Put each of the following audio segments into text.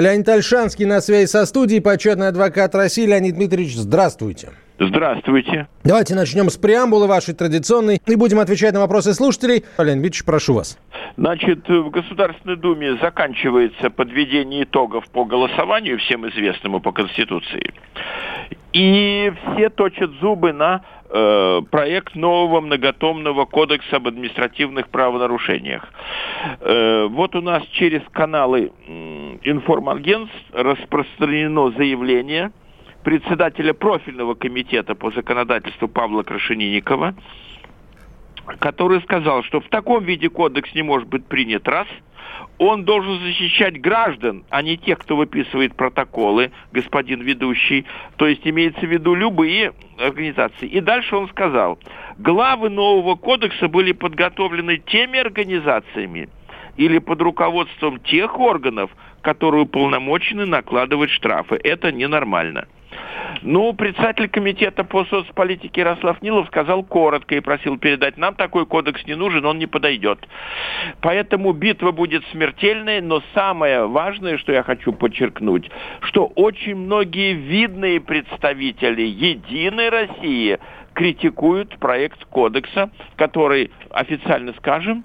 Леонид Альшанский на связи со студией, почетный адвокат России. Леонид Дмитриевич, здравствуйте. Здравствуйте. Давайте начнем с преамбулы вашей традиционной и будем отвечать на вопросы слушателей. Леонид Дмитриевич, прошу вас. Значит, в Государственной Думе заканчивается подведение итогов по голосованию, всем известному по Конституции. И все точат зубы на проект нового многотомного кодекса об административных правонарушениях. Э, вот у нас через каналы э, информагентств распространено заявление председателя профильного комитета по законодательству Павла Крашенинникова, который сказал, что в таком виде кодекс не может быть принят раз – он должен защищать граждан, а не тех, кто выписывает протоколы, господин ведущий. То есть имеется в виду любые организации. И дальше он сказал, главы нового кодекса были подготовлены теми организациями или под руководством тех органов, которые уполномочены накладывать штрафы. Это ненормально. Ну, председатель комитета по соцполитике Ярослав Нилов сказал коротко и просил передать, нам такой кодекс не нужен, он не подойдет. Поэтому битва будет смертельной, но самое важное, что я хочу подчеркнуть, что очень многие видные представители Единой России критикуют проект кодекса, который, официально скажем,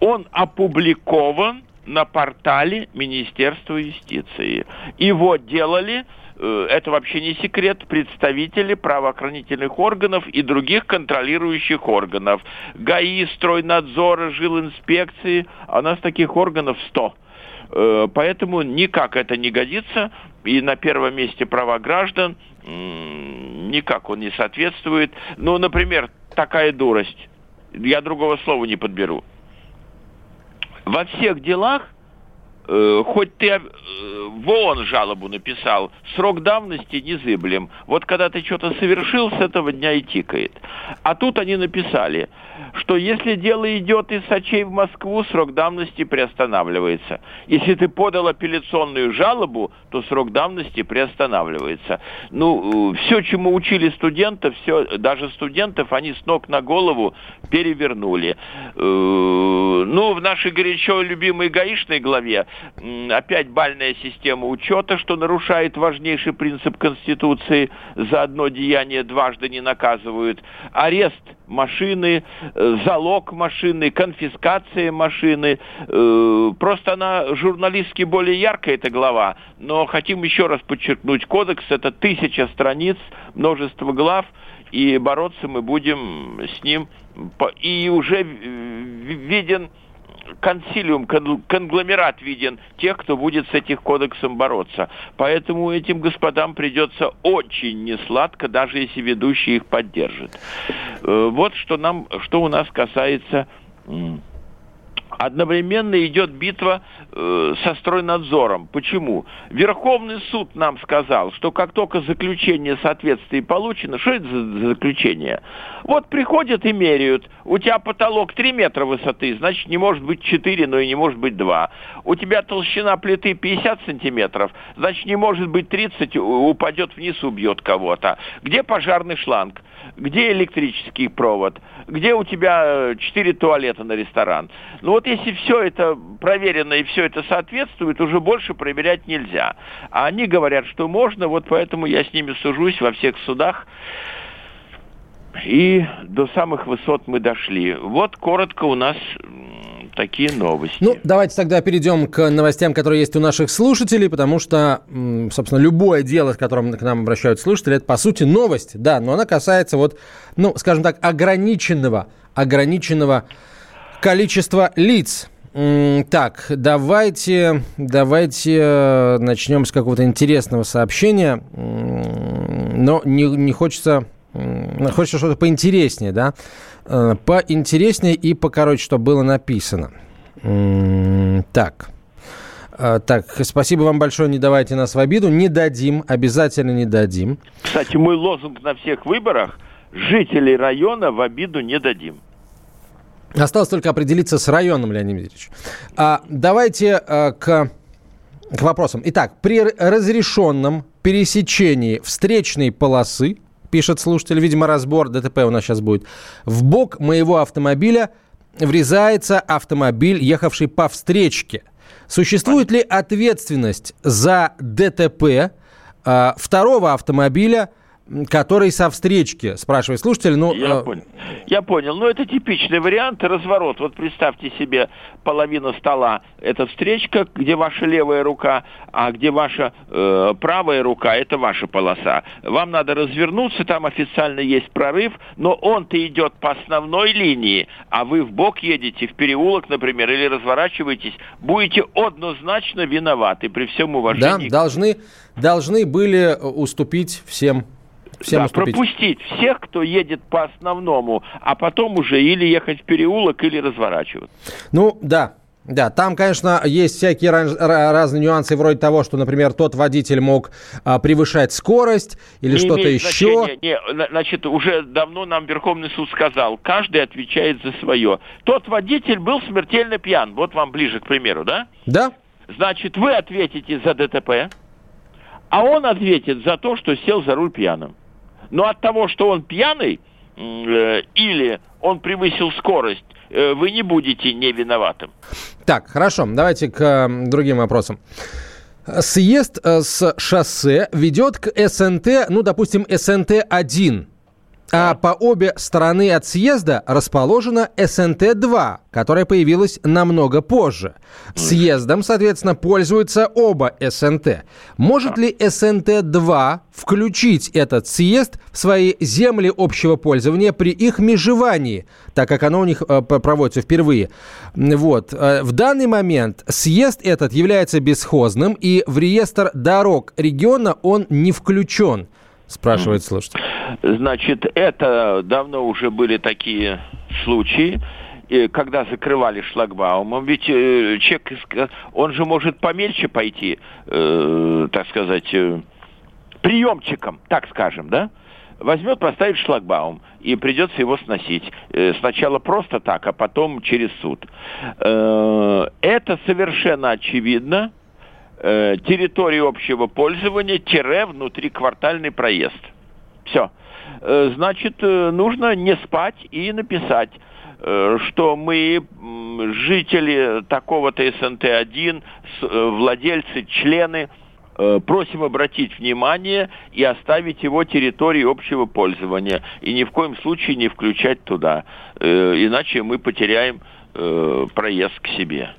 он опубликован на портале Министерства юстиции. Его делали это вообще не секрет, представители правоохранительных органов и других контролирующих органов. ГАИ, стройнадзора, жилинспекции, а нас таких органов 100. Э, поэтому никак это не годится, и на первом месте права граждан никак он не соответствует. Ну, например, такая дурость. Я другого слова не подберу. Во всех делах Э, хоть ты э, в ООН жалобу написал, срок давности незыблем. Вот когда ты что-то совершил, с этого дня и тикает. А тут они написали, что если дело идет из Сочей в Москву, срок давности приостанавливается. Если ты подал апелляционную жалобу, то срок давности приостанавливается. Ну, э, все, чему учили студентов, все, даже студентов, они с ног на голову перевернули. Ну, в нашей горячо любимой гаишной главе опять бальная система учета, что нарушает важнейший принцип Конституции. За одно деяние дважды не наказывают. Арест машины, э, залог машины, конфискация машины. Э, просто она журналистски более яркая, эта глава. Но хотим еще раз подчеркнуть, кодекс это тысяча страниц, множество глав, и бороться мы будем с ним. И уже виден консилиум, конгломерат виден тех, кто будет с этим кодексом бороться. Поэтому этим господам придется очень несладко, даже если ведущий их поддержит. Э, вот что нам, что у нас касается одновременно идет битва э, со стройнадзором. Почему? Верховный суд нам сказал, что как только заключение соответствия получено, что это за заключение? Вот приходят и меряют. У тебя потолок 3 метра высоты, значит не может быть 4, но и не может быть 2. У тебя толщина плиты 50 сантиметров, значит не может быть 30, упадет вниз, убьет кого-то. Где пожарный шланг? Где электрический провод? Где у тебя 4 э, туалета на ресторан? Ну вот если все это проверено и все это соответствует, уже больше проверять нельзя. А они говорят, что можно, вот поэтому я с ними сужусь во всех судах. И до самых высот мы дошли. Вот коротко у нас такие новости. Ну, давайте тогда перейдем к новостям, которые есть у наших слушателей, потому что, собственно, любое дело, с которым к нам обращаются слушатели, это, по сути, новость, да, но она касается вот, ну, скажем так, ограниченного, ограниченного количества лиц. Так, давайте, давайте э, начнем с какого-то интересного сообщения, но не, не хочется Хочется что-то поинтереснее, да? Э, поинтереснее и покороче, что было написано. Так. А, так, спасибо вам большое, не давайте нас в обиду. Не дадим, обязательно не дадим. Кстати, мой лозунг на всех выборах – жителей района в обиду не дадим. Осталось только определиться с районом, Леонид Дмитриевич. А, давайте а, к, к вопросам. Итак, при разрешенном пересечении встречной полосы, пишет слушатель, видимо, разбор ДТП у нас сейчас будет, в бок моего автомобиля врезается автомобиль, ехавший по встречке. Существует ли ответственность за ДТП э, второго автомобиля – который со встречки, спрашивает слушатель. Ну, Я э... понял. Я понял. Ну, это типичный вариант разворот. Вот представьте себе половина стола – это встречка, где ваша левая рука, а где ваша э, правая рука – это ваша полоса. Вам надо развернуться, там официально есть прорыв, но он-то идет по основной линии, а вы в бок едете, в переулок, например, или разворачиваетесь, будете однозначно виноваты при всем уважении. Да, должны, должны были уступить всем всем да, уступить. пропустить всех, кто едет по основному, а потом уже или ехать в переулок, или разворачиваться. Ну, да, да, там, конечно, есть всякие раз, разные нюансы, вроде того, что, например, тот водитель мог а, превышать скорость или что-то еще. Не, значит, уже давно нам Верховный суд сказал, каждый отвечает за свое. Тот водитель был смертельно пьян, вот вам ближе к примеру, да? Да. Значит, вы ответите за ДТП, а он ответит за то, что сел за руль пьяным. Но от того, что он пьяный э, или он превысил скорость, э, вы не будете не виноватым. Так, хорошо, давайте к э, другим вопросам. Съезд э, с шоссе ведет к СНТ, ну, допустим, СНТ-1. А по обе стороны от съезда расположена СНТ-2, которая появилась намного позже. Съездом, соответственно, пользуются оба СНТ. Может ли СНТ-2 включить этот съезд в свои земли общего пользования при их межевании, так как оно у них э, проводится впервые? Вот. Э, в данный момент съезд этот является бесхозным, и в реестр дорог региона он не включен спрашивает слушатель. Значит, это давно уже были такие случаи, когда закрывали шлагбаумом, ведь э, человек, он же может помельче пойти, э, так сказать, э, приемчиком, так скажем, да? Возьмет, поставит шлагбаум, и придется его сносить. Сначала просто так, а потом через суд. Это совершенно очевидно э, территории общего пользования, тире внутриквартальный проезд. Все. Э, значит, э, нужно не спать и написать, что мы жители такого-то СНТ-1, э, владельцы, члены, просим обратить внимание и оставить его территории общего пользования. И ни в коем случае не включать туда. Иначе мы потеряем проезд к себе.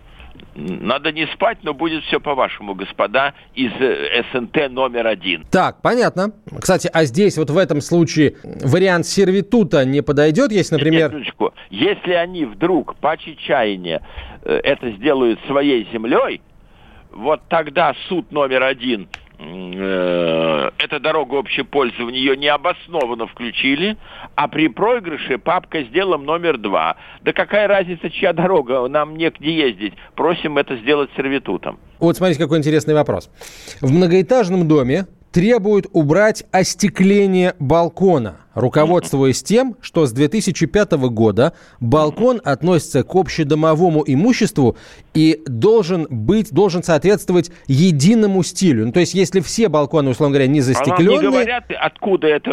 Надо не спать, но будет все по-вашему, господа, из э, СНТ номер один. Так, понятно. Кстати, а здесь вот в этом случае вариант сервитута не подойдет, если, например... Минуточку. Если они вдруг по чаяния э, это сделают своей землей, вот тогда суд номер один – эта дорога общепользования, ее необоснованно включили, а при проигрыше папка с делом номер два. Да какая разница, чья дорога, нам негде ездить. Просим это сделать сервитутом. Вот смотрите, какой интересный вопрос. В многоэтажном доме требуют убрать остекление балкона, руководствуясь тем, что с 2005 года балкон относится к общедомовому имуществу и должен быть, должен соответствовать единому стилю. Ну, то есть, если все балконы, условно говоря, не застекленные... А не говорят, откуда это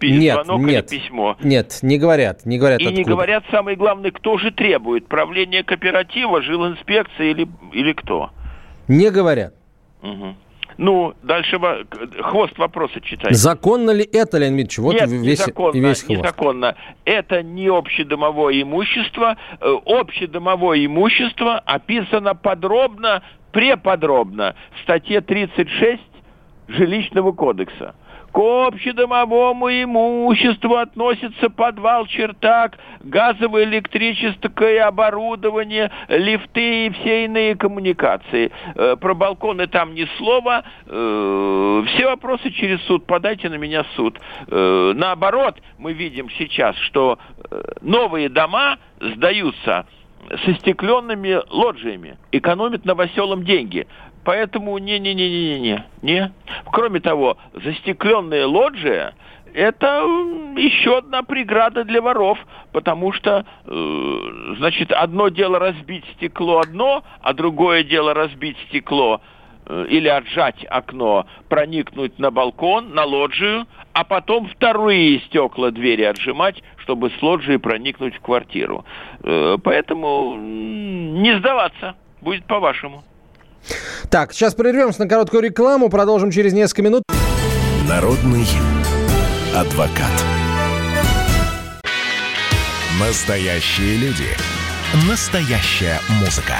нет, нет, письмо? Нет, не говорят, не говорят И откуда. не говорят, самое главное, кто же требует, правление кооператива, жилинспекция или, или кто? Не говорят. Угу. Ну, дальше хвост вопроса читай. Законно ли это, Леонид Ильич? Вот Нет, весь, незаконно, весь хвост. незаконно. Это не общедомовое имущество. Э, общедомовое имущество описано подробно, преподробно в статье 36 Жилищного кодекса. К общедомовому имуществу относится подвал, чердак, газовое электрическое оборудование, лифты и все иные коммуникации. Э, про балконы там ни слова. Э, все вопросы через суд. Подайте на меня суд. Э, наоборот, мы видим сейчас, что новые дома сдаются со стекленными лоджиями, экономит новоселам деньги. Поэтому не-не-не-не-не. не. Кроме того, застекленные лоджия – это еще одна преграда для воров, потому что, э, значит, одно дело разбить стекло одно, а другое дело разбить стекло э, или отжать окно, проникнуть на балкон, на лоджию, а потом вторые стекла двери отжимать, чтобы с лоджии проникнуть в квартиру. Э, поэтому не сдаваться, будет по-вашему. Так, сейчас прервемся на короткую рекламу, продолжим через несколько минут. Народный адвокат. Настоящие люди. Настоящая музыка.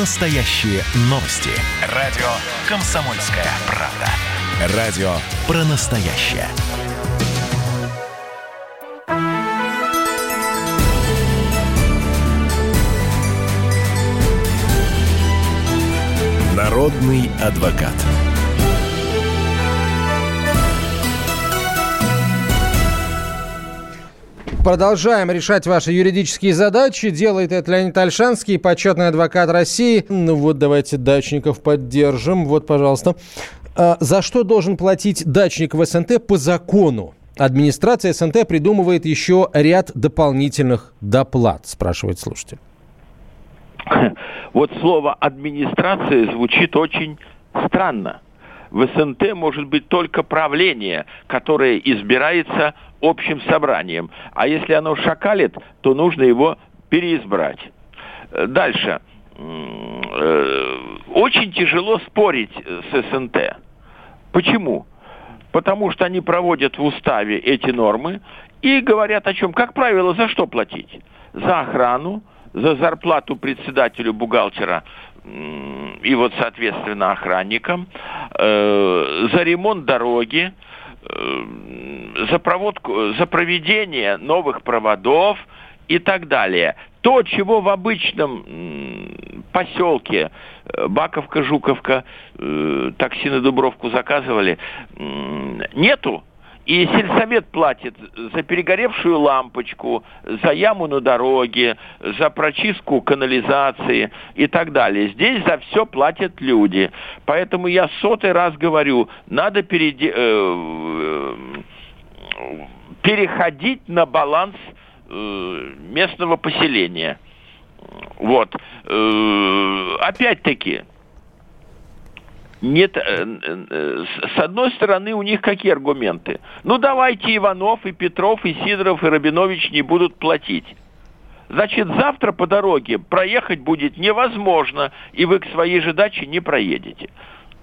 Настоящие новости. Радио «Комсомольская правда». Радио про настоящее. Народный адвокат. Продолжаем решать ваши юридические задачи. Делает это Леонид Альшанский, почетный адвокат России. Ну вот, давайте дачников поддержим. Вот, пожалуйста. А, за что должен платить дачник в СНТ по закону? Администрация СНТ придумывает еще ряд дополнительных доплат, спрашивает слушатель. Вот слово «администрация» звучит очень странно. В СНТ может быть только правление, которое избирается общим собранием. А если оно шакалит, то нужно его переизбрать. Э, дальше. Э, очень тяжело спорить с СНТ. Почему? Потому что они проводят в уставе эти нормы и говорят о чем? Как правило, за что платить? За охрану, за зарплату председателю бухгалтера и вот, соответственно, охранникам, э, за ремонт дороги, э, за проводку, за проведение новых проводов и так далее. То, чего в обычном поселке э, Баковка, Жуковка, э, такси на Дубровку заказывали, нету. И сельсовет платит за перегоревшую лампочку, за яму на дороге, за прочистку канализации и так далее. Здесь за все платят люди. Поэтому я сотый раз говорю, надо переди... э, переходить на баланс э, местного поселения. Вот. Э, опять-таки, нет, э, э, с одной стороны, у них какие аргументы? Ну, давайте Иванов, и Петров, и Сидоров, и Рабинович не будут платить. Значит, завтра по дороге проехать будет невозможно, и вы к своей же даче не проедете.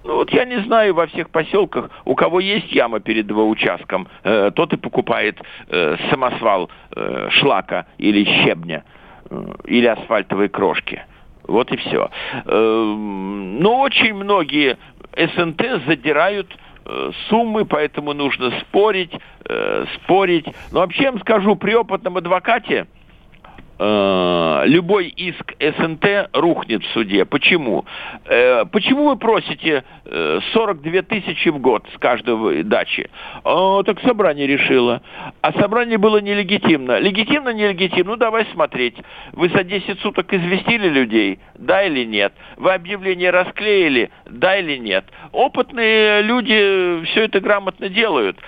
Ну вот я не знаю во всех поселках, у кого есть яма перед его участком, э, тот и покупает э, самосвал э, шлака или щебня, э, или асфальтовой крошки. Вот и все. Эм, но очень многие СНТ задирают э, суммы, поэтому нужно спорить, э, спорить. Но вообще я вам скажу, при опытном адвокате любой иск СНТ рухнет в суде. Почему? Э, почему вы просите 42 э, тысячи в год с каждой дачи? Так собрание решило. А собрание было нелегитимно. Легитимно, нелегитимно? Ну, давай смотреть. Вы за 10 суток известили людей? Да или нет? Вы объявление расклеили? Да или нет? Опытные люди все это грамотно делают.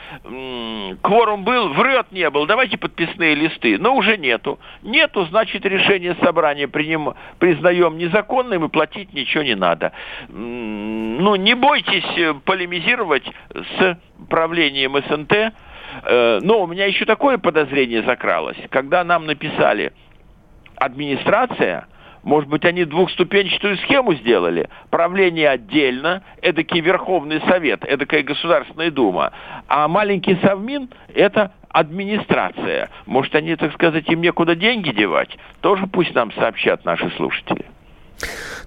Кворум был, врет не был. Давайте подписные листы. Но уже нету. Нету нету, значит, решение собрания приним, признаем незаконным и платить ничего не надо. Ну, не бойтесь э, полемизировать с правлением СНТ. Э, но у меня еще такое подозрение закралось. Когда нам написали администрация, может быть, они двухступенчатую схему сделали. Правление отдельно, эдакий Верховный Совет, эдакая Государственная Дума. А маленький Совмин – это администрация. Может, они, так сказать, им некуда деньги девать? Тоже пусть нам сообщат наши слушатели.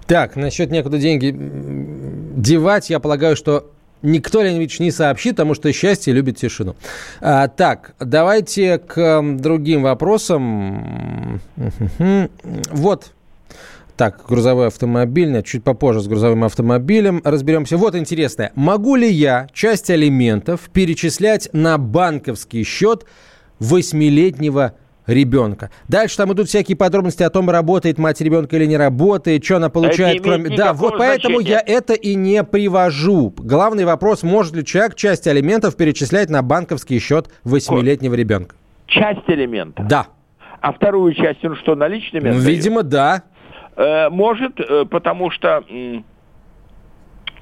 Так, насчет некуда деньги девать, я полагаю, что никто, Леонид не сообщит, потому что счастье любит тишину. А, так, давайте к другим вопросам. Вот так, грузовой автомобиль, чуть попозже с грузовым автомобилем разберемся. Вот интересное. Могу ли я часть алиментов перечислять на банковский счет восьмилетнего ребенка. Дальше там идут всякие подробности о том, работает мать ребенка или не работает, что она получает, кроме... Да, вот поэтому я это и не привожу. Главный вопрос, может ли человек часть алиментов перечислять на банковский счет восьмилетнего ребенка? Часть элементов? Да. А вторую часть он что, наличными? Ну, видимо, да. Э, может, э, потому что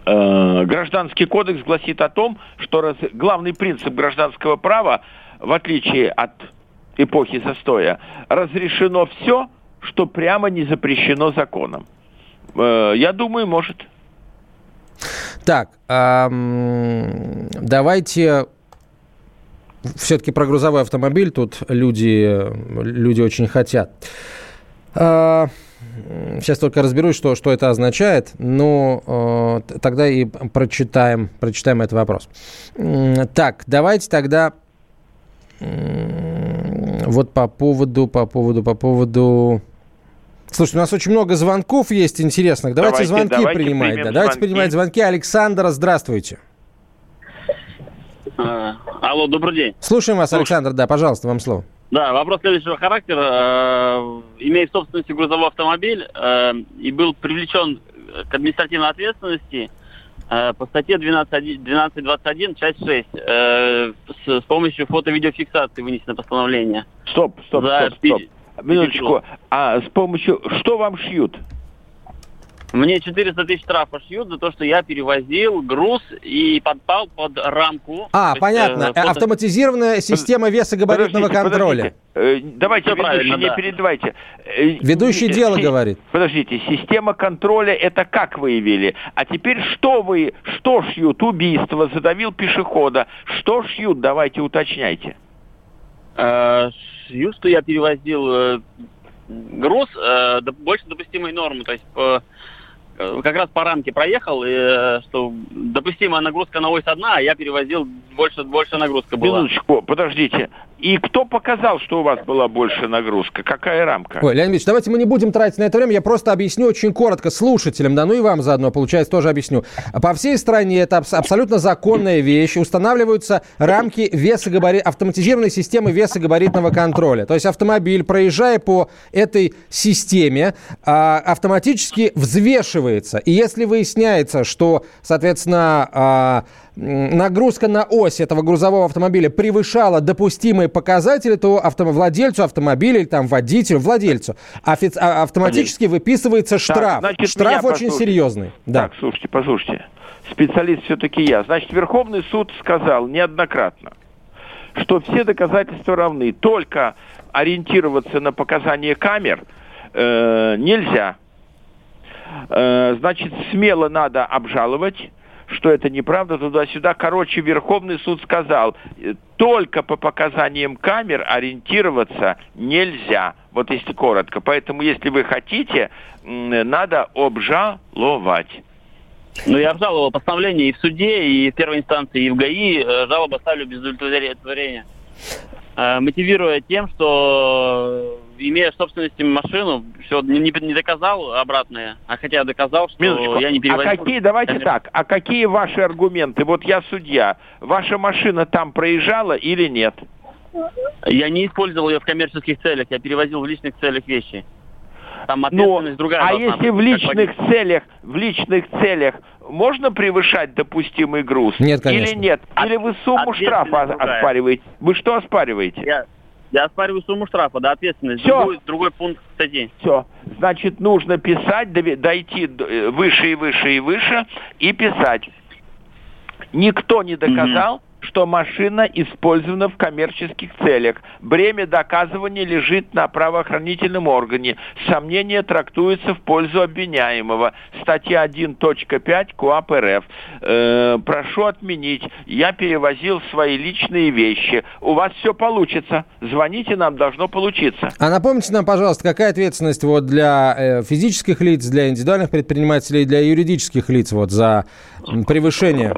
э, Гражданский кодекс гласит о том, что раз, главный принцип гражданского права, в отличие от эпохи застоя, разрешено все, что прямо не запрещено законом. Я думаю, может. Так, эм, давайте все-таки про грузовой автомобиль тут люди, люди очень хотят. Э, сейчас только разберусь, что, что это означает, но э, тогда и прочитаем, прочитаем этот вопрос. Так, давайте тогда вот по поводу, по поводу, по поводу... Слушайте, у нас очень много звонков есть интересных. Давайте, давайте звонки давайте принимать. Да, давайте звонки. принимать звонки. Александр, здравствуйте. А, алло, добрый день. Слушаем вас, Слушай. Александр, да, пожалуйста, вам слово. Да, вопрос следующего характера. Э, имея в собственности грузовой автомобиль э, и был привлечен к административной ответственности, Э, по статье 12.21, часть 6, э, с, с помощью фото-видеофиксации вынесено постановление. Стоп, стоп, стоп, стоп. Минуточку. А с помощью... Что вам шьют? Мне 400 тысяч штрафа шьют за то, что я перевозил груз и подпал под рамку. А, есть, понятно. Э, фото... Автоматизированная система весогабаритного подождите, контроля. Подождите. Э, давайте, Все ведущий, не да. передавайте. Э, ведущий э, дело говорит. Подождите, система контроля это как выявили? А теперь что вы, что шьют? Убийство, задавил пешехода. Что шьют? Давайте уточняйте. Шьют, что я перевозил груз больше допустимой нормы. То есть по Э, как раз по рамке проехал, и, э, что допустимая нагрузка на ось одна, а я перевозил больше, больше нагрузка была. Минуточку, подождите. И кто показал, что у вас была больше нагрузка? Какая рамка? Ой, Леонид Ильич, давайте мы не будем тратить на это время. Я просто объясню очень коротко слушателям, да ну и вам заодно, получается, тоже объясню. По всей стране это абсолютно законная вещь. Устанавливаются рамки весогабарит... автоматизированной системы весогабаритного контроля. То есть автомобиль, проезжая по этой системе, а, автоматически взвешивается. И если выясняется, что, соответственно, а, нагрузка на ось этого грузового автомобиля превышала допустимые показатели, то авто, владельцу автомобиля или там водителю, владельцу офи- а, автоматически выписывается штраф. Так, значит, штраф очень серьезный. Да. Так, слушайте, послушайте. Специалист все-таки я. Значит, Верховный суд сказал неоднократно, что все доказательства равны. Только ориентироваться на показания камер э, нельзя. Э, значит, смело надо обжаловать что это неправда, туда-сюда. Короче, Верховный суд сказал, только по показаниям камер ориентироваться нельзя. Вот если коротко. Поэтому, если вы хотите, надо обжаловать. Ну, я обжаловал постановление и в суде, и в первой инстанции, и в ГАИ. Э, жалобу ставлю без удовлетворения. Э, мотивируя тем, что имея в собственности машину, все не, не доказал обратное, а хотя доказал, что Минуточку. я не перевозил. А какие, давайте Конечно. так, а какие ваши аргументы? Вот я судья, ваша машина там проезжала или нет? Я не использовал ее в коммерческих целях, я перевозил в личных целях вещи. Там ответственность Но, другая. А если быть, в личных целях, в личных целях можно превышать допустимый груз? Нет, конечно. Или нет? Или вы сумму штрафа другая. оспариваете? Вы что оспариваете? Я, я оспариваю сумму штрафа, да, ответственность. Все. Другой, другой пункт статьи. Все. Значит, нужно писать, дойти э, выше и выше и выше и писать. Никто не доказал, mm что машина использована в коммерческих целях. Бремя доказывания лежит на правоохранительном органе. Сомнения трактуются в пользу обвиняемого. Статья 1.5 КУАП РФ. Э, прошу отменить. Я перевозил свои личные вещи. У вас все получится. Звоните нам, должно получиться. А напомните нам, пожалуйста, какая ответственность вот для э, физических лиц, для индивидуальных предпринимателей, для юридических лиц вот за превышение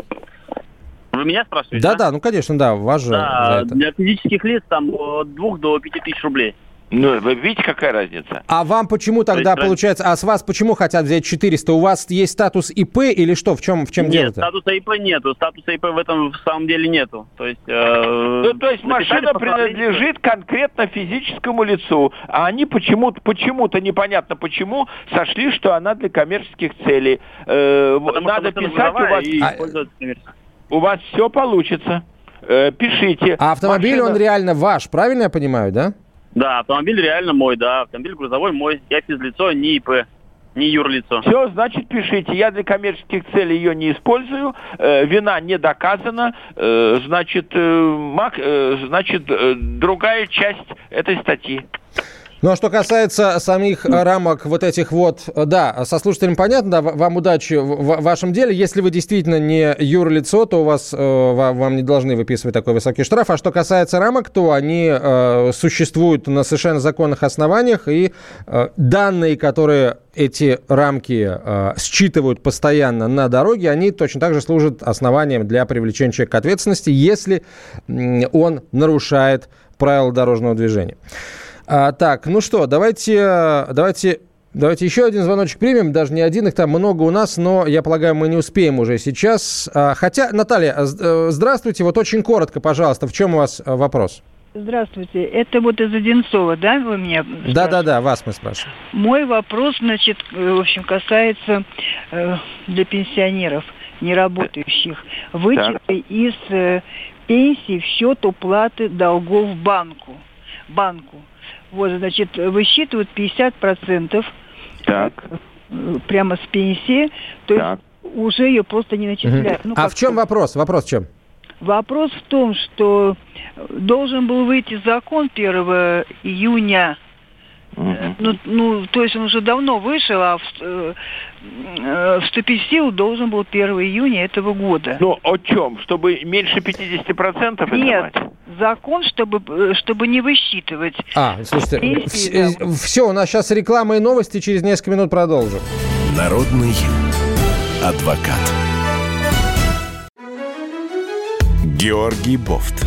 вы меня спрашиваете? Да, да, да ну конечно, да, вас же да, за это. Для физических лиц там от 2 до 5 тысяч рублей. Ну, вы видите, какая разница? А вам почему тогда, есть, получается, а с вас почему хотят взять 400? У вас есть статус ИП или что? В чем, в чем Нет, дело-то? статуса ИП нету. Статуса ИП в этом в самом деле нету. То есть, э, Ну, то есть машина принадлежит конкретно физическому лицу, а они почему-то, почему-то непонятно почему, сошли, что она для коммерческих целей. Э, потому надо писать, у вас, и А-. у вас все получится. Э, пишите. А автомобиль, Машина- он реально ваш, правильно я понимаю, да? Да, автомобиль реально мой, да. Автомобиль грузовой мой. Я физлицо, не ИП, не юрлицо. Все, значит, пишите. Я для коммерческих целей ее не использую. Э, вина не доказана. Э, значит, э, мак- э, значит, э, другая часть этой статьи. Ну, а что касается самих рамок вот этих вот, да, со слушателем понятно, да, вам удачи в вашем деле. Если вы действительно не юрлицо, то у вас, э, ва- вам не должны выписывать такой высокий штраф. А что касается рамок, то они э, существуют на совершенно законных основаниях, и э, данные, которые эти рамки считывают постоянно на дороге, они точно так же служат основанием для привлечения человека к ответственности, если он нарушает правила дорожного движения. А, так, ну что, давайте, э, давайте, давайте еще один звоночек примем. Даже не один, их там много у нас, но я полагаю, мы не успеем уже сейчас. А, хотя, Наталья, з- э, здравствуйте. Вот очень коротко, пожалуйста, в чем у вас э, вопрос? Здравствуйте. Это вот из Одинцова, да, вы меня спрашиваете? Да-да-да, вас мы спрашиваем. Мой вопрос, значит, э, в общем, касается э, для пенсионеров, неработающих. Вычеты из э, пенсии в счет уплаты долгов банку. банку. Вот, значит, высчитывают 50% Так, э, прямо с пенсии, то так. есть уже ее просто не начисляют. Ну, а в чем вопрос? Вопрос в чем? Вопрос в том, что должен был выйти закон 1 июня Мгм. ну, ну, то есть он уже давно вышел, а э, э, вступить в силу должен был 1 июня этого года. Ну, о чем? Чтобы меньше 50% Нет, отдавать? закон, чтобы, э, чтобы не высчитывать. А, слушайте, Пенсии, да. все, у нас сейчас реклама и новости, через несколько минут продолжим. Народный адвокат. Георгий Бофт.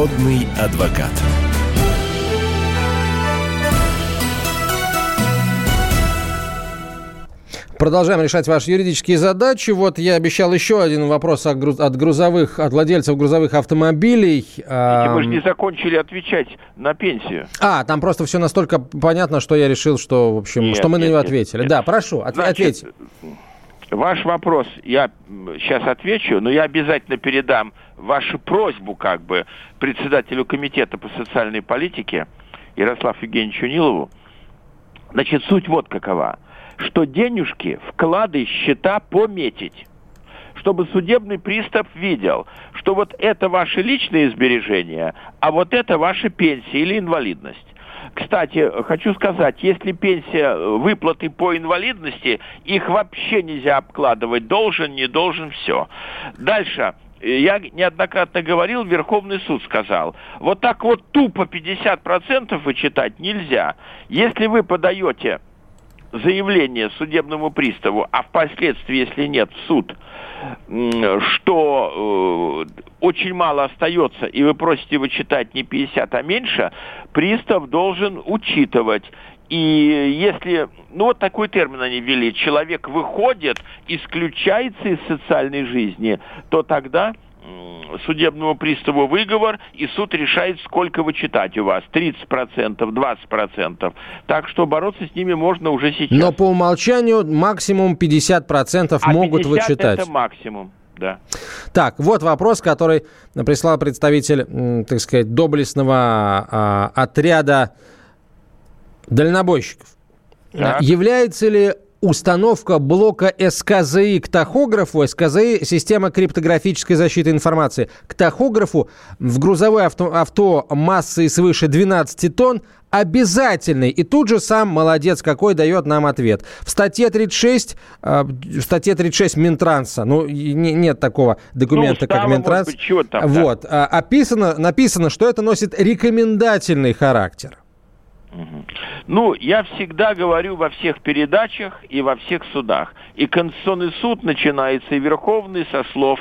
Народный адвокат. Продолжаем решать ваши юридические задачи. Вот я обещал еще один вопрос от груз- от грузовых, от владельцев грузовых автомобилей. Мы же не закончили отвечать на пенсию. А, там просто все настолько понятно, что я решил, что, в общем, Нет, что мы на нет, него нет, ответили. нет. Да, прошу, от- Значит, ответьте. Ваш вопрос я сейчас отвечу, но я обязательно передам вашу просьбу как бы председателю комитета по социальной политике Ярославу Евгеньевичу Нилову. Значит, суть вот какова, что денежки, вклады, счета пометить чтобы судебный пристав видел, что вот это ваши личные сбережения, а вот это ваша пенсия или инвалидность. Кстати, хочу сказать, если пенсия, э, выплаты по инвалидности, их вообще нельзя обкладывать, должен, не должен, все. Дальше. Э, Я неоднократно говорил, Верховный суд сказал, вот так вот тупо 50% вычитать нельзя. Если вы подаете заявление судебному приставу, а впоследствии, если нет, в суд, что э, очень мало остается, и вы просите вычитать не 50, а меньше, пристав должен учитывать. И если, ну вот такой термин они ввели, человек выходит, исключается из социальной жизни, то тогда судебному приставу выговор, и суд решает, сколько вычитать у вас. 30%, 20%. Так что бороться с ними можно уже сейчас. Но по умолчанию максимум 50% а могут 50 вычитать. это максимум, да. Так, вот вопрос, который прислал представитель, так сказать, доблестного а, отряда дальнобойщиков. Так. Является ли установка блока СКЗИ к тахографу, СКЗИ – система криптографической защиты информации, к тахографу в грузовое авто, авто массой свыше 12 тонн обязательный. И тут же сам молодец какой дает нам ответ. В статье 36, э, в статье 36 Минтранса, ну, не, нет такого документа, ну, как Минтранс. Быть, там, вот, да. описано, написано, что это носит рекомендательный характер. Ну, я всегда говорю во всех передачах и во всех судах. И Конституционный суд начинается, и Верховный со слов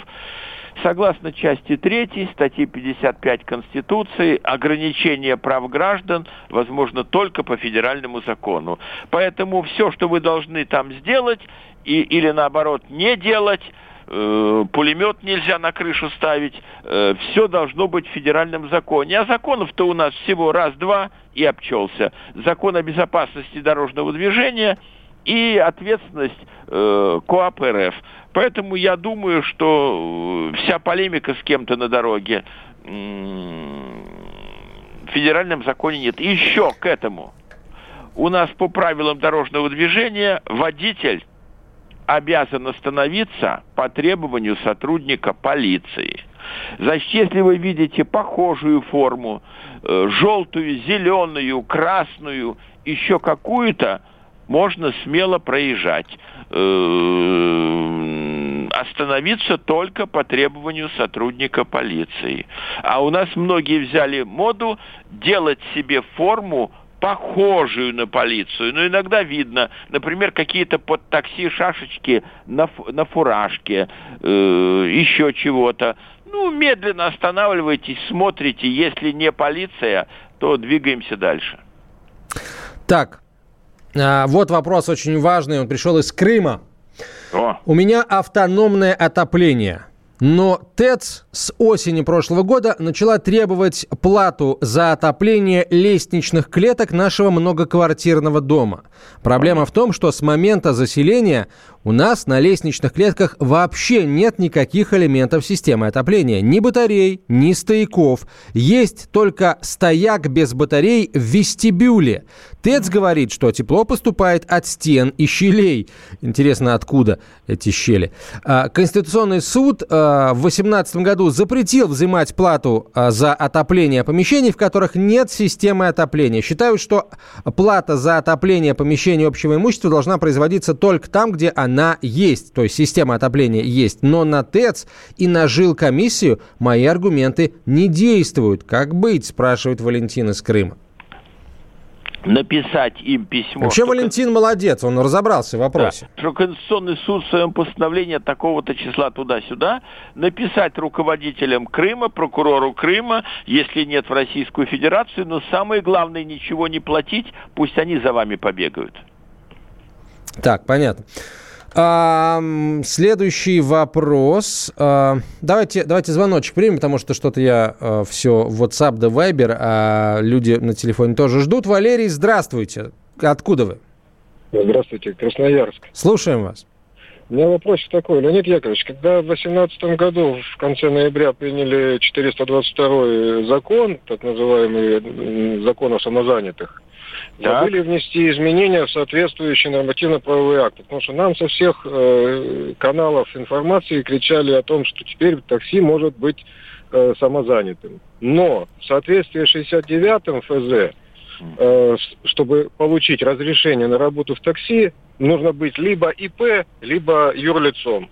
Согласно части 3 статьи 55 Конституции, ограничение прав граждан возможно только по федеральному закону. Поэтому все, что вы должны там сделать, и, или наоборот не делать, э, пулемет нельзя на крышу ставить, э, все должно быть в федеральном законе. А законов-то у нас всего раз-два и обчелся. Закон о безопасности дорожного движения и ответственность э, КОАП РФ. Поэтому я думаю, что вся полемика с кем-то на дороге в федеральном законе нет. И еще к этому. У нас по правилам дорожного движения водитель обязан остановиться по требованию сотрудника полиции. Значит, если вы видите похожую форму, э, желтую, зеленую, красную, еще какую-то, можно смело проезжать. Э, остановиться только по требованию сотрудника полиции. А у нас многие взяли моду делать себе форму похожую на полицию. Но иногда видно, например, какие-то под такси шашечки на, на фуражке, э, еще чего-то. Ну, медленно останавливайтесь, смотрите. Если не полиция, то двигаемся дальше. Так, а, вот вопрос очень важный. Он пришел из Крыма. О. У меня автономное отопление. Но ТЭЦ с осени прошлого года начала требовать плату за отопление лестничных клеток нашего многоквартирного дома. Проблема в том, что с момента заселения у нас на лестничных клетках вообще нет никаких элементов системы отопления. Ни батарей, ни стояков. Есть только стояк без батарей в вестибюле. ТЭЦ говорит, что тепло поступает от стен и щелей. Интересно, откуда эти щели? А, Конституционный суд а, в 2018 году запретил взимать плату а, за отопление помещений, в которых нет системы отопления. Считают, что плата за отопление помещений общего имущества должна производиться только там, где она она есть, то есть система отопления есть, но на ТЭЦ и на жилкомиссию мои аргументы не действуют. Как быть, спрашивает Валентин из Крыма написать им письмо. Вообще Валентин молодец, он разобрался в вопросе. Да, что Конституционный суд в своем постановлении такого-то числа туда-сюда написать руководителям Крыма, прокурору Крыма, если нет в Российскую Федерацию, но самое главное ничего не платить, пусть они за вами побегают. Так, понятно. А, следующий вопрос. А, давайте, давайте звоночек примем, потому что что-то я а, все WhatsApp да Viber, а люди на телефоне тоже ждут. Валерий, здравствуйте. Откуда вы? Здравствуйте, Красноярск. Слушаем вас. У меня вопрос такой, Леонид Яковлевич, когда в 2018 году, в конце ноября, приняли 422 закон, так называемый закон о самозанятых. Забыли внести изменения в соответствующие нормативно-правовые акты. Потому что нам со всех э, каналов информации кричали о том, что теперь такси может быть э, самозанятым. Но в соответствии с 69-м ФЗ, э, чтобы получить разрешение на работу в такси, нужно быть либо ИП, либо юрлицом.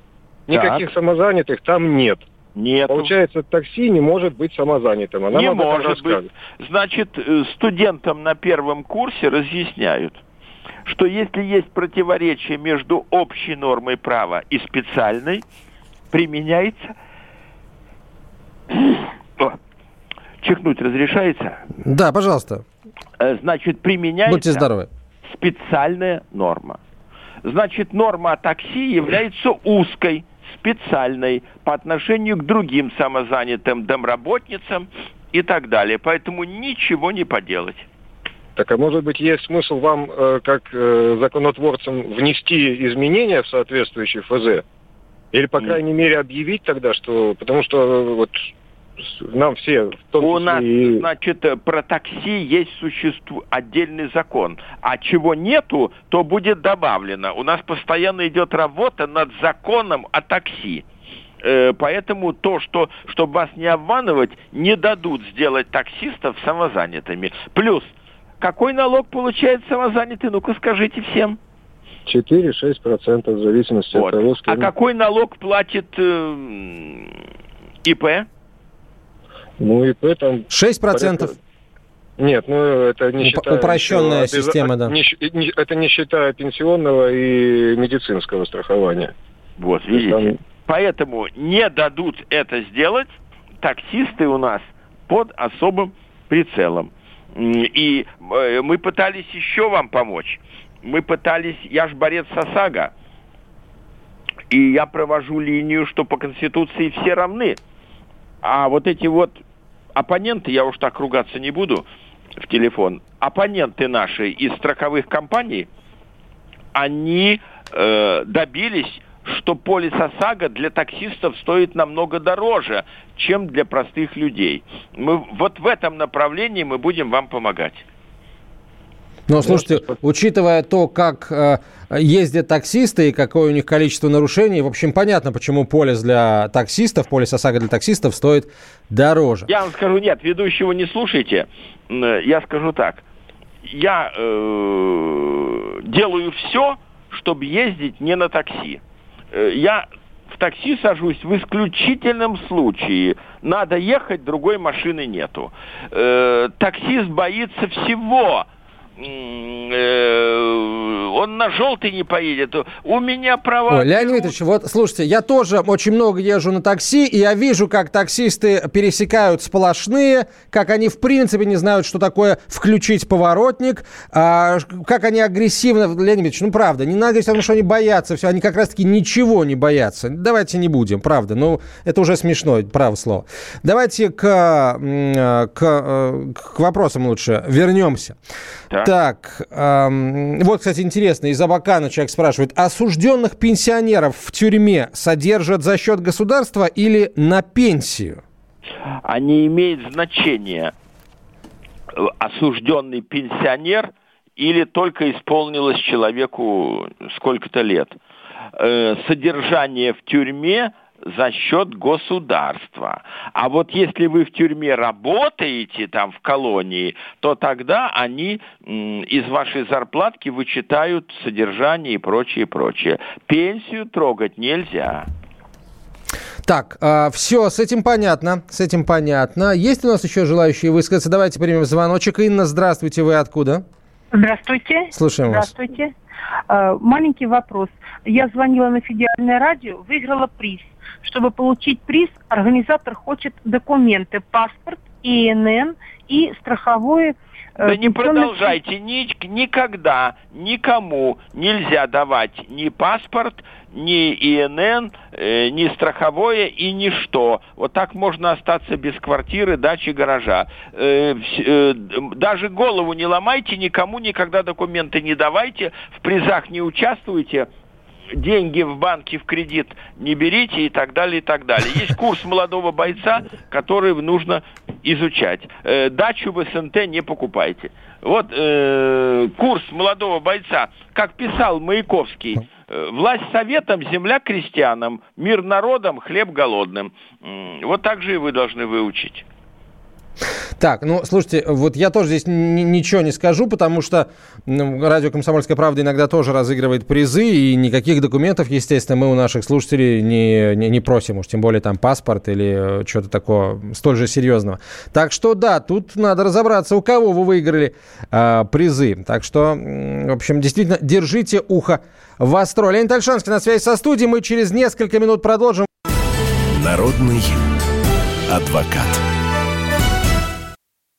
Никаких так. самозанятых там нет. Нет. Получается, такси не может быть самозанятым. Она не может быть. Значит, э, студентам на первом курсе разъясняют, что если есть противоречие между общей нормой права и специальной, применяется... О, чихнуть разрешается? Да, пожалуйста. Э, значит, применяется... Будьте здоровы. Специальная норма. Значит, норма о такси является узкой специальной по отношению к другим самозанятым домработницам и так далее. Поэтому ничего не поделать. Так, а может быть, есть смысл вам, э, как э, законотворцам, внести изменения в соответствующий ФЗ? Или, по крайней мере, объявить тогда, что... Потому что э, вот нам все, в том У числе нас, и... значит, про такси есть существу... отдельный закон. А чего нету, то будет добавлено. У нас постоянно идет работа над законом о такси. Э, Поэтому то, что, чтобы вас не обманывать, не дадут сделать таксистов самозанятыми. Плюс, какой налог получает самозанятый? Ну-ка скажите всем. 4-6% в зависимости Вот. от того, с А какой налог платит э, ИП? Ну, и там 6%. порядка- Нет, ну это не Уп- считая... упрощенная еще обяза- система, да. не не- это не считая пенсионного и медицинского страхования. Вот, видите. там- Поэтому не дадут это сделать таксисты у нас под особым прицелом. И э, мы пытались еще вам помочь. Мы пытались, я ж борец ОСАГО, и я провожу линию, что по Конституции все равны. А вот эти вот оппоненты, я уж так ругаться не буду в телефон, оппоненты наши из страховых компаний, они э, добились, что полис ОСАГО для таксистов стоит намного дороже, чем для простых людей. Мы вот в этом направлении мы будем вам помогать. Но слушайте, учитывая то, как э, ездят таксисты и какое у них количество нарушений, в общем, понятно, почему полис для таксистов, полис ОСАГО для таксистов стоит дороже. Я вам скажу, нет, ведущего не слушайте. Э, Я скажу так. Я э, делаю все, чтобы ездить не на такси. Э, Я в такси сажусь в исключительном случае. Надо ехать, другой машины нету. Э, Таксист боится всего. Э, Он на желтый не поедет. У меня права... Ой, Леонид Викторович, вот слушайте, я тоже очень много езжу на такси, и я вижу, как таксисты пересекают сплошные, как они в принципе не знают, что такое включить поворотник, а, как они агрессивно... Леонид Викторович, ну правда, не надо говорить о том, что они боятся, все, они как раз-таки ничего не боятся. Давайте не будем, правда, ну это уже смешно, право слово. Давайте к, э, к, э, к вопросам лучше вернемся. Так. Так, эм, вот, кстати, интересно, из Абакана человек спрашивает, осужденных пенсионеров в тюрьме содержат за счет государства или на пенсию? не имеет значения э, осужденный пенсионер или только исполнилось человеку сколько-то лет. Э, Содержание в тюрьме за счет государства. А вот если вы в тюрьме работаете там в колонии, то тогда они м, из вашей зарплатки вычитают содержание и прочее, прочее. Пенсию трогать нельзя. Так, все, с этим понятно, с этим понятно. Есть у нас еще желающие высказаться? Давайте примем звоночек. Инна, здравствуйте, вы откуда? Здравствуйте. Слушаем вас. Здравствуйте. Э, Маленький вопрос. Я звонила на федеральное радио, выиграла приз. Чтобы получить приз, организатор хочет документы, паспорт, ИНН и страховое... э, Да не продолжайте, Ни- никогда никому нельзя давать ни паспорт, ни ИНН, э, ни страховое и ничто. Вот так можно остаться без квартиры, дачи, гаража. Э, э, даже голову не ломайте, никому никогда документы не давайте, в призах не участвуйте, деньги в банке в кредит не берите и так далее, и так далее. Есть курс молодого бойца, который нужно изучать. Э, дачу в СНТ не покупайте. Вот э, курс молодого бойца, как писал Маяковский, э, власть советам, земля крестьянам, мир народам, хлеб голодным. Вот так же и вы должны выучить. Так, ну, слушайте, вот я тоже здесь ни- ничего не скажу, потому что ну, радио «Комсомольская правда» иногда тоже разыгрывает призы, и никаких документов, естественно, мы у наших слушателей не, не, не просим, уж тем более там паспорт или э, что-то такое столь же серьезного. Так что да, тут надо разобраться, у кого вы выиграли э, призы. Так что, в общем, действительно, держите ухо востро. Леонид Альшанский на связи со студией. Мы через несколько минут продолжим. Народный адвокат.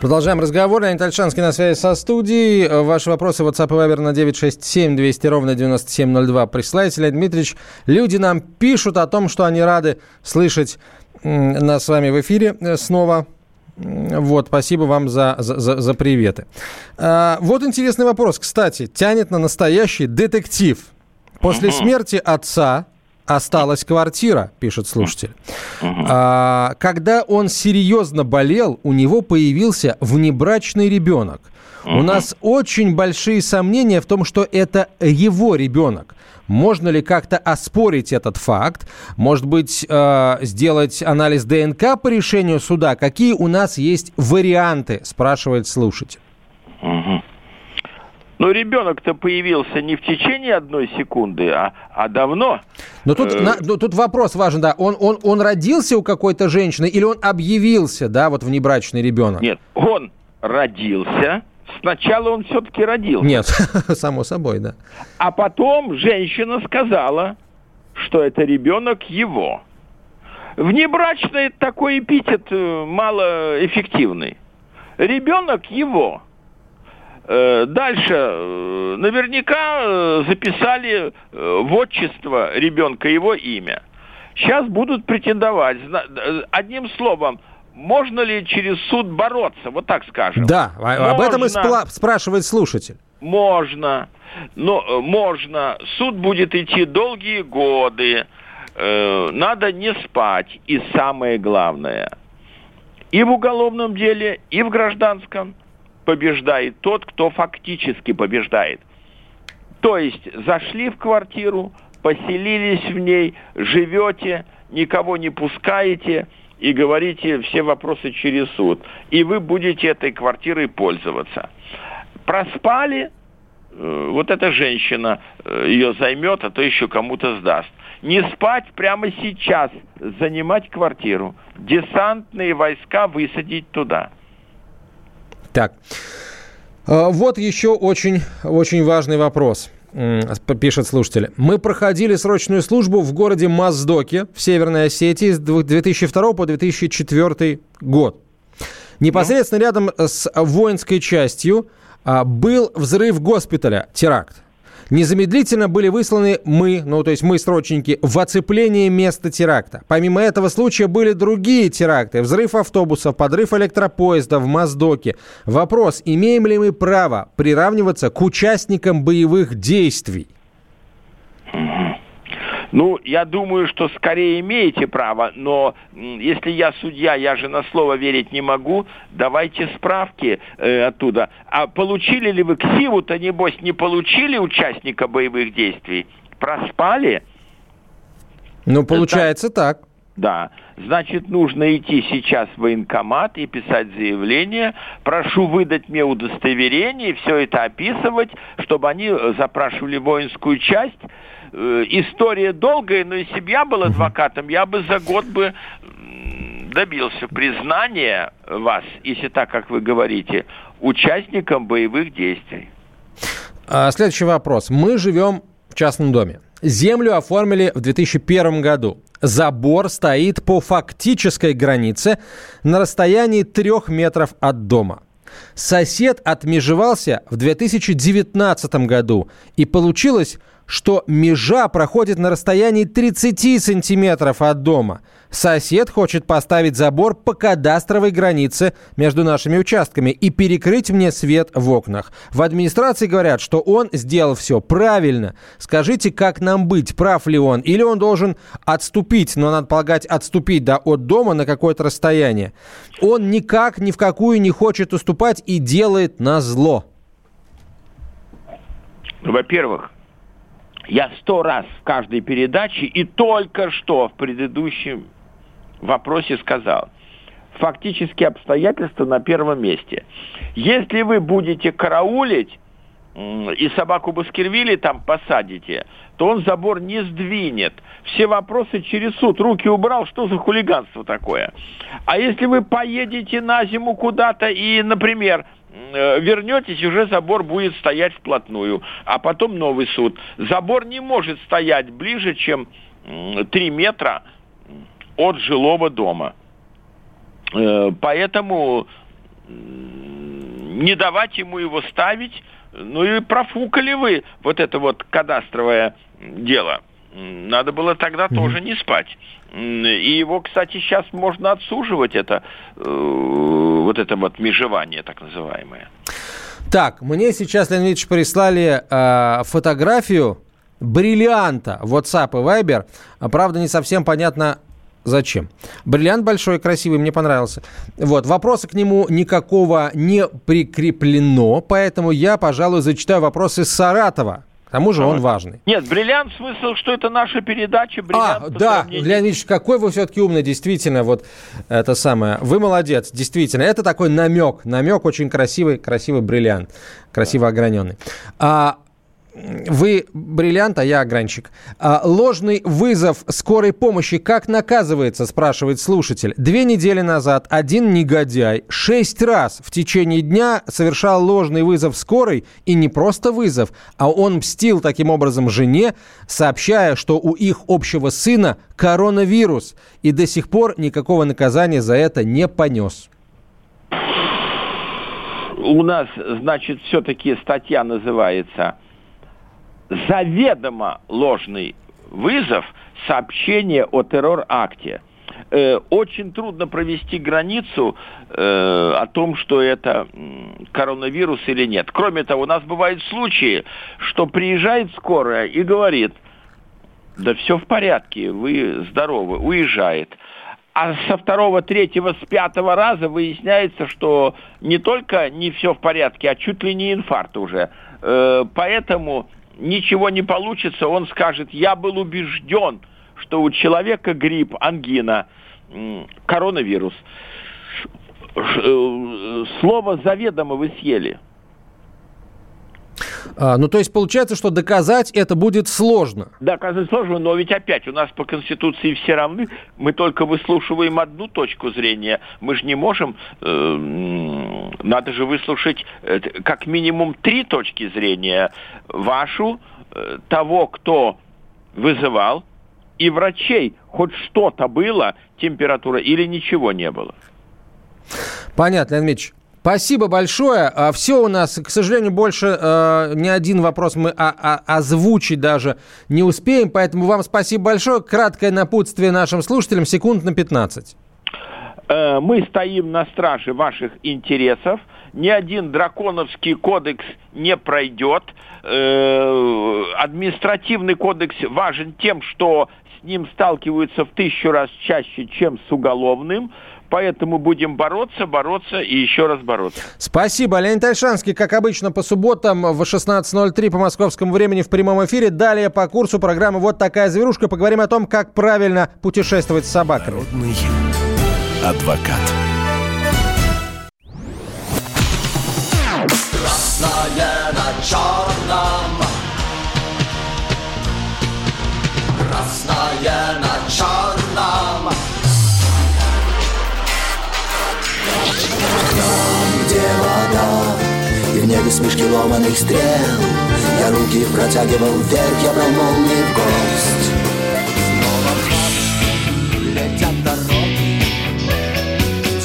Продолжаем разговор. Леонид Альшанский на связи со студией. Ваши вопросы в WhatsApp и Viber на 967 200 ровно 9702 присылайте. Леонид Дмитриевич, люди нам пишут о том, что они рады слышать нас с вами в эфире э, снова. Вот, спасибо вам за, за, за приветы. А, вот интересный вопрос, кстати, тянет на настоящий детектив. После смерти отца осталась квартира, пишет слушатель. А, когда он серьезно болел, у него появился внебрачный ребенок. У нас очень большие сомнения в том, что это его ребенок. Можно ли как-то оспорить этот факт? Может быть, э, сделать анализ ДНК по решению суда? Какие у нас есть варианты, спрашивает слушатель. Угу. Но ребенок-то появился не в течение одной секунды, а, а давно. Но тут, э... на, но тут вопрос важен, да. Он, он, он родился у какой-то женщины или он объявился, да, вот внебрачный ребенок? Нет, он родился. Сначала он все-таки родился. Нет, само собой, да. А потом женщина сказала, что это ребенок его. Внебрачный такой эпитет э, малоэффективный. Ребенок его. Э, дальше, э, наверняка э, записали в отчество ребенка его имя. Сейчас будут претендовать. Одним словом, можно ли через суд бороться, вот так скажем. Да, можно, об этом и спла- спрашивает слушатель. Можно, но можно. Суд будет идти долгие годы. надо не спать. И самое главное, и в уголовном деле, и в гражданском – побеждает тот, кто фактически побеждает. То есть зашли в квартиру, поселились в ней, живете, никого не пускаете и говорите все вопросы через суд. И вы будете этой квартирой пользоваться. Проспали, э, вот эта женщина э, ее займет, а то еще кому-то сдаст. Не спать прямо сейчас, занимать квартиру. Десантные войска высадить туда. Так, а, вот еще очень, очень важный вопрос пишет слушатель. Мы проходили срочную службу в городе Моздоке в Северной Осетии с 2002 по 2004 год. Непосредственно рядом с воинской частью а, был взрыв госпиталя, теракт. Незамедлительно были высланы мы, ну то есть мы, срочники, в оцепление места теракта. Помимо этого случая были другие теракты. Взрыв автобусов, подрыв электропоезда в Моздоке. Вопрос, имеем ли мы право приравниваться к участникам боевых действий? Ну, я думаю, что скорее имеете право, но если я судья, я же на слово верить не могу, давайте справки э, оттуда. А получили ли вы ксиву-то, небось, не получили участника боевых действий? Проспали? Ну, получается Это... так. Да. Значит, нужно идти сейчас в военкомат и писать заявление. Прошу выдать мне удостоверение и все это описывать, чтобы они э, запрашивали воинскую часть. Э, история долгая, но если бы я был адвокатом, я бы за год бы добился признания вас, если так, как вы говорите, участником боевых действий. А, следующий вопрос. Мы живем в частном доме. Землю оформили в 2001 году. Забор стоит по фактической границе на расстоянии трех метров от дома. Сосед отмежевался в 2019 году, и получилось что межа проходит на расстоянии 30 сантиметров от дома. Сосед хочет поставить забор по кадастровой границе между нашими участками и перекрыть мне свет в окнах. В администрации говорят, что он сделал все правильно. Скажите, как нам быть, прав ли он? Или он должен отступить, но надо полагать, отступить да, от дома на какое-то расстояние. Он никак, ни в какую не хочет уступать и делает на зло. Во-первых, я сто раз в каждой передаче и только что в предыдущем вопросе сказал. Фактически обстоятельства на первом месте. Если вы будете караулить и собаку Баскервилли там посадите, то он забор не сдвинет. Все вопросы через суд. Руки убрал, что за хулиганство такое? А если вы поедете на зиму куда-то и, например, вернетесь, уже забор будет стоять вплотную, а потом новый суд. Забор не может стоять ближе, чем 3 метра от жилого дома. Э, поэтому не давать ему его ставить, ну и профукали вы вот это вот кадастровое дело. Надо было тогда mm-hmm. тоже не спать. И его, кстати, сейчас можно отсуживать, это э, вот это вот межевание так называемое. Так, мне сейчас, Леонид Ильич, прислали э, фотографию бриллианта WhatsApp и Viber. Правда, не совсем понятно, Зачем? Бриллиант большой, красивый, мне понравился. Вот, вопроса к нему никакого не прикреплено, поэтому я, пожалуй, зачитаю вопросы Саратова. К тому же он важный. Нет, бриллиант смысл, что это наша передача. Бриллиант а, да, сравнению... Леонид Ильич, какой вы все-таки умный, действительно, вот это самое. Вы молодец, действительно. Это такой намек, намек очень красивый, красивый бриллиант, красиво да. ограненный. А, вы бриллиант, а я огранчик. А, ложный вызов скорой помощи как наказывается, спрашивает слушатель. Две недели назад один негодяй шесть раз в течение дня совершал ложный вызов скорой, и не просто вызов, а он мстил таким образом жене, сообщая, что у их общего сына коронавирус, и до сих пор никакого наказания за это не понес. У нас, значит, все-таки статья называется заведомо ложный вызов сообщения о террор-акте. Э, очень трудно провести границу э, о том, что это коронавирус или нет. Кроме того, у нас бывают случаи, что приезжает скорая и говорит, да все в порядке, вы здоровы, уезжает. А со второго, третьего, с пятого раза выясняется, что не только не все в порядке, а чуть ли не инфаркт уже. Э, поэтому ничего не получится, он скажет, я был убежден, что у человека грипп, ангина, коронавирус. Э, слово заведомо вы съели. А, ну, то есть получается, что доказать это будет сложно. Доказать сложно, но ведь опять у нас по Конституции все равны. Мы только выслушиваем одну точку зрения. Мы же не можем... Э, надо же выслушать э, как минимум три точки зрения. Вашу, э, того, кто вызывал, и врачей. Хоть что-то было, температура, или ничего не было. Понятно, Леонид Ильич. Спасибо большое. А, Все у нас, к сожалению, больше э, ни один вопрос мы а, а, озвучить даже не успеем, поэтому вам спасибо большое. Краткое напутствие нашим слушателям, секунд на 15. Э, мы стоим на страже ваших интересов. Ни один драконовский кодекс не пройдет. Э, административный кодекс важен тем, что с ним сталкиваются в тысячу раз чаще, чем с уголовным. Поэтому будем бороться, бороться и еще раз бороться. Спасибо. Леонид Альшанский, как обычно, по субботам в 16.03 по московскому времени в прямом эфире. Далее по курсу программы «Вот такая зверушка». Поговорим о том, как правильно путешествовать с собаками. Народный адвокат. Красное на черном вода. И в небе смешки ломаных стрел. Я руки протягивал вверх, я брал молнии в гость Снова летят дороги.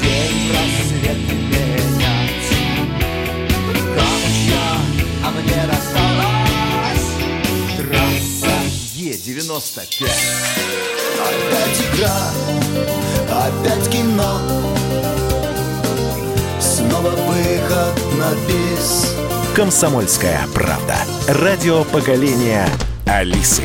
День просвет менять Камушья, а мне рассталась. Трасса Е-95 Опять игра, опять кино Снова выход на бис. Комсомольская правда. Радио поколения Алисы.